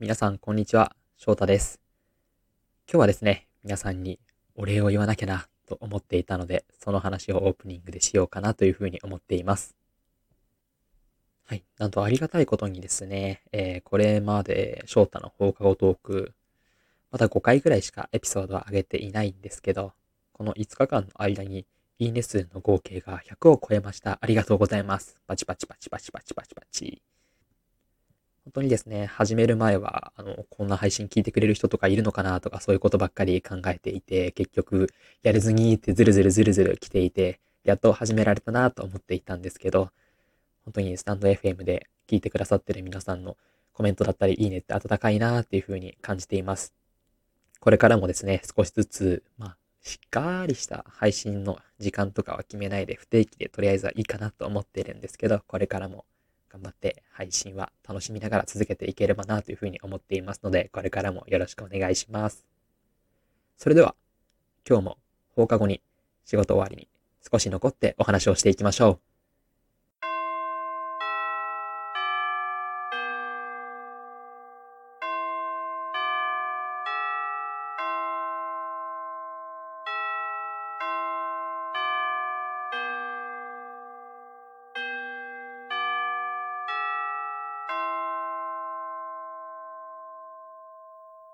皆さん、こんにちは。翔太です。今日はですね、皆さんにお礼を言わなきゃなと思っていたので、その話をオープニングでしようかなというふうに思っています。はい。なんとありがたいことにですね、えーこれまで翔太の放課後トーク、まだ5回ぐらいしかエピソードは上げていないんですけど、この5日間の間にいいね数の合計が100を超えました。ありがとうございます。パチパチパチパチパチパチパチ。本当にですね、始める前は、あの、こんな配信聞いてくれる人とかいるのかなとかそういうことばっかり考えていて、結局、やるずにってずるずるずるずる来ていて、やっと始められたなと思っていたんですけど、本当にスタンド FM で聞いてくださってる皆さんのコメントだったり、いいねって温かいなっていう風に感じています。これからもですね、少しずつ、まあ、しっかりした配信の時間とかは決めないで不定期でとりあえずはいいかなと思っているんですけど、これからも頑張って配信は楽しみながら続けていければなというふうに思っていますので、これからもよろしくお願いします。それでは、今日も放課後に仕事終わりに少し残ってお話をしていきましょう。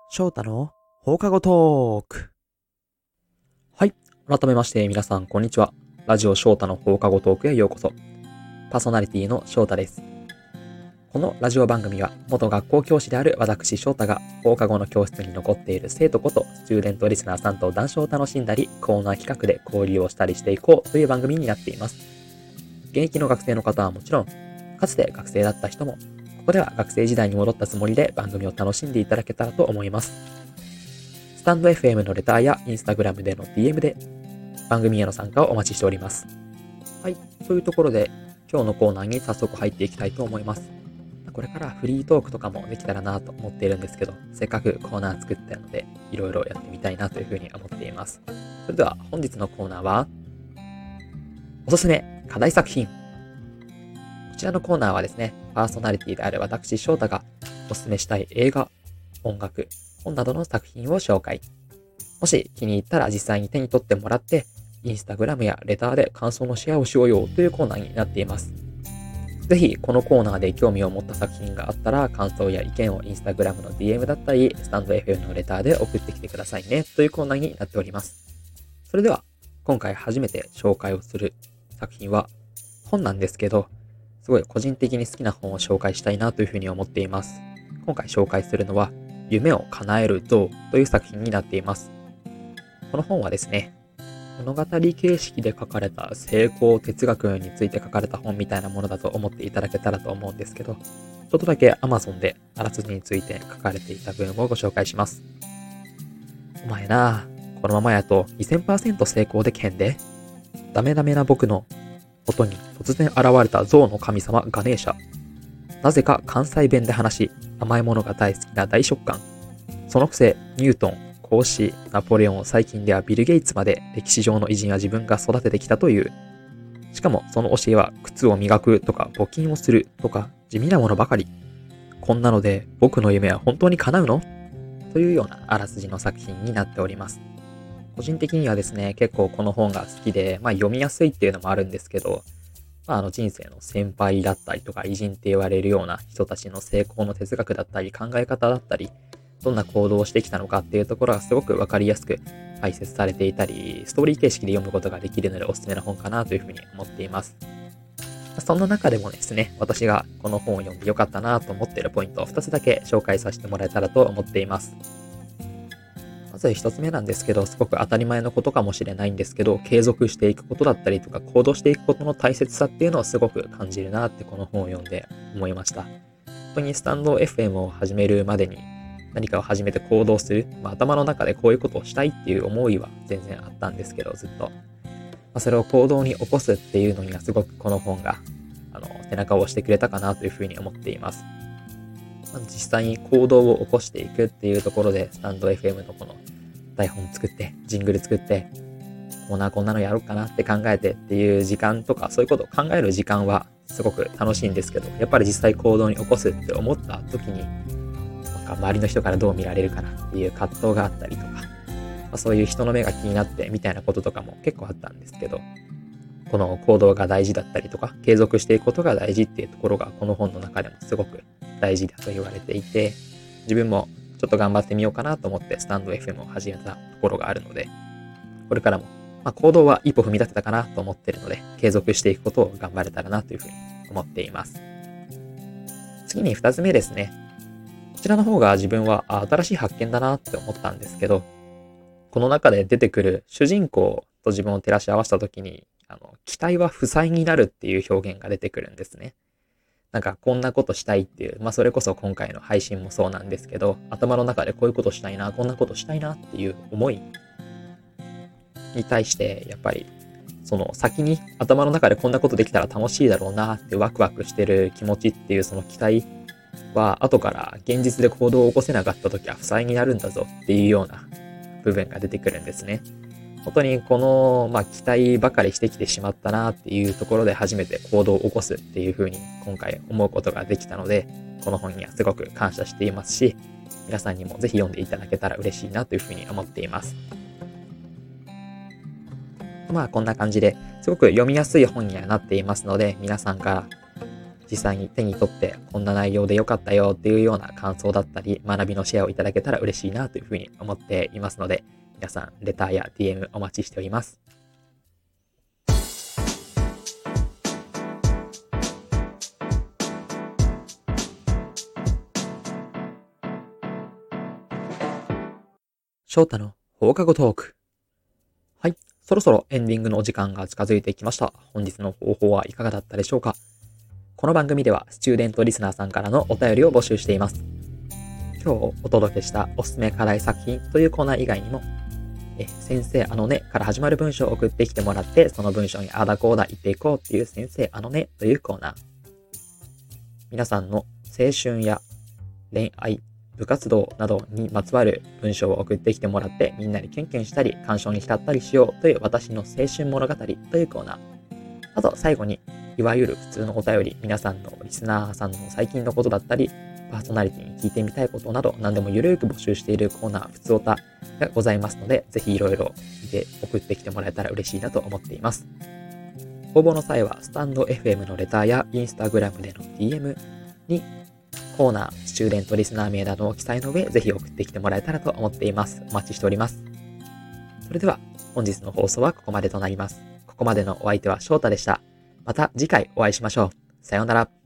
翔太の放課後トーク。はい。改めまして皆さんこんにちは。ラジオ翔太の放課後トークへようこそ。パーソナリティの翔太です。このラジオ番組は元学校教師である私翔太が放課後の教室に残っている生徒ことスチューデントリスナーさんと談笑を楽しんだりコーナー企画で交流をしたりしていこうという番組になっています。現役の学生の方はもちろん、かつて学生だった人もここでは学生時代に戻ったつもりで番組を楽しんでいただけたらと思います。スタンド FM のレターやインスタグラムでの DM で番組への参加をお待ちしております。はい、というところで今日のコーナーに早速入っていきたいと思います。これからフリートークとかもできたらなと思っているんですけど、せっかくコーナー作ったので、いろいろやってみたいなというふうに思っています。それでは本日のコーナーは、おすすめ課題作品。こちらのコーナーはですね、パーソナリティである私翔太がおすすめしたい映画、音楽、本などの作品を紹介。もし気に入ったら実際に手に取ってもらって、インスタグラムやレターで感想のシェアをしようよというコーナーになっています。ぜひこのコーナーで興味を持った作品があったら感想や意見をインスタグラムの DM だったり、スタンド FM のレターで送ってきてくださいねというコーナーになっております。それでは今回初めて紹介をする作品は本なんですけど、すごい個人的に好きな本を紹介したいなというふうに思っています。今回紹介するのは、夢を叶える像という作品になっています。この本はですね、物語形式で書かれた成功哲学について書かれた本みたいなものだと思っていただけたらと思うんですけど、ちょっとだけ Amazon であらすじについて書かれていた文をご紹介します。お前な、このままやと2000%成功でけんで。ダメダメな僕の音に突然現れた象の神様ガネーシャ。なぜか関西弁で話し、甘いものが大好きな大食感。そのくせ、ニュートン、孔子、ナポレオン、最近ではビル・ゲイツまで歴史上の偉人は自分が育ててきたという。しかもその教えは靴を磨くとか募金をするとか地味なものばかり。こんなので僕の夢は本当に叶うの？というようなあらすじの作品になっております。個人的にはですね、結構この本が好きで、まあ読みやすいっていうのもあるんですけど、まあ、あの人生の先輩だったりとか偉人って言われるような人たちの成功の哲学だったり考え方だったり、どんな行動をしてきたのかっていうところがすごくわかりやすく解説されていたり、ストーリー形式で読むことができるのでおすすめの本かなというふうに思っています。そんな中でもですね、私がこの本を読んでよかったなと思っているポイントを2つだけ紹介させてもらえたらと思っています。まず1つ目なんですけど、すごく当たり前のことかもしれないんですけど、継続していくことだったりとか、行動していくことの大切さっていうのをすごく感じるなってこの本を読んで思いました。本当にスタンド FM を始めるまでに何かを始めて行動する、まあ、頭の中でこういうことをしたいっていう思いは全然あったんですけど、ずっと。まあ、それを行動に起こすっていうのにはすごくこの本が、あの、背中を押してくれたかなというふうに思っています。実際に行動を起こしていくっていうところで、スタンド FM のこの台本作って、ジングル作って、こんなこんなのやろうかなって考えてっていう時間とか、そういうことを考える時間はすごく楽しいんですけど、やっぱり実際行動に起こすって思った時に、なんか周りの人からどう見られるかなっていう葛藤があったりとか、まあ、そういう人の目が気になってみたいなこととかも結構あったんですけど、この行動が大事だったりとか、継続していくことが大事っていうところがこの本の中でもすごく大事だと言われていて、自分もちょっと頑張ってみようかなと思ってスタンド FM を始めたところがあるので、これからも、まあ、行動は一歩踏み出せたかなと思ってるので、継続していくことを頑張れたらなというふうに思っています。次に二つ目ですね。こちらの方が自分は新しい発見だなって思ったんですけど、この中で出てくる主人公と自分を照らし合わせたときに、あの、期待は負債になるっていう表現が出てくるんですね。なんかこんなことしたいっていう、まあそれこそ今回の配信もそうなんですけど、頭の中でこういうことしたいな、こんなことしたいなっていう思いに対して、やっぱりその先に頭の中でこんなことできたら楽しいだろうなってワクワクしてる気持ちっていうその期待は後から現実で行動を起こせなかった時は負債になるんだぞっていうような部分が出てくるんですね。本当にこの、まあ、期待ばかりしてきてしまったなっていうところで初めて行動を起こすっていうふうに今回思うことができたので、この本にはすごく感謝していますし、皆さんにもぜひ読んでいただけたら嬉しいなというふうに思っています。まあこんな感じですごく読みやすい本にはなっていますので、皆さんから実際に手に取ってこんな内容で良かったよっていうような感想だったり、学びのシェアをいただけたら嬉しいなというふうに思っていますので、皆さん、レターや DM お待ちしております。翔太の放課後トーク。はい。そろそろエンディングのお時間が近づいてきました。本日の方法はいかがだったでしょうかこの番組では、スチューデントリスナーさんからのお便りを募集しています。今日お届けしたおすすめ課題作品というコーナー以外にも、え、先生あのねから始まる文章を送ってきてもらって、その文章にあだこうだ言っていこうっていう先生あのねというコーナー。皆さんの青春や恋愛、部活動などにまつわる文章を送ってきてもらって、みんなにキュンキュンしたり、感傷に浸ったりしようという私の青春物語というコーナー。あと、最後に、いわゆる普通のお便り、皆さんのリスナーさんの最近のことだったり、パーソナリティに聞いてみたいことなど、何でもゆるく募集しているコーナー、ふつおたがございますので、ぜひいろいろ見て送ってきてもらえたら嬉しいなと思っています。応募の際は、スタンド FM のレターやインスタグラムでの DM に、コーナー、スチューデントリスナー名などを記載の上、ぜひ送ってきてもらえたらと思っています。お待ちしております。それでは、本日の放送はここまでとなります。ここまでのお相手は翔太でした。また次回お会いしましょう。さようなら。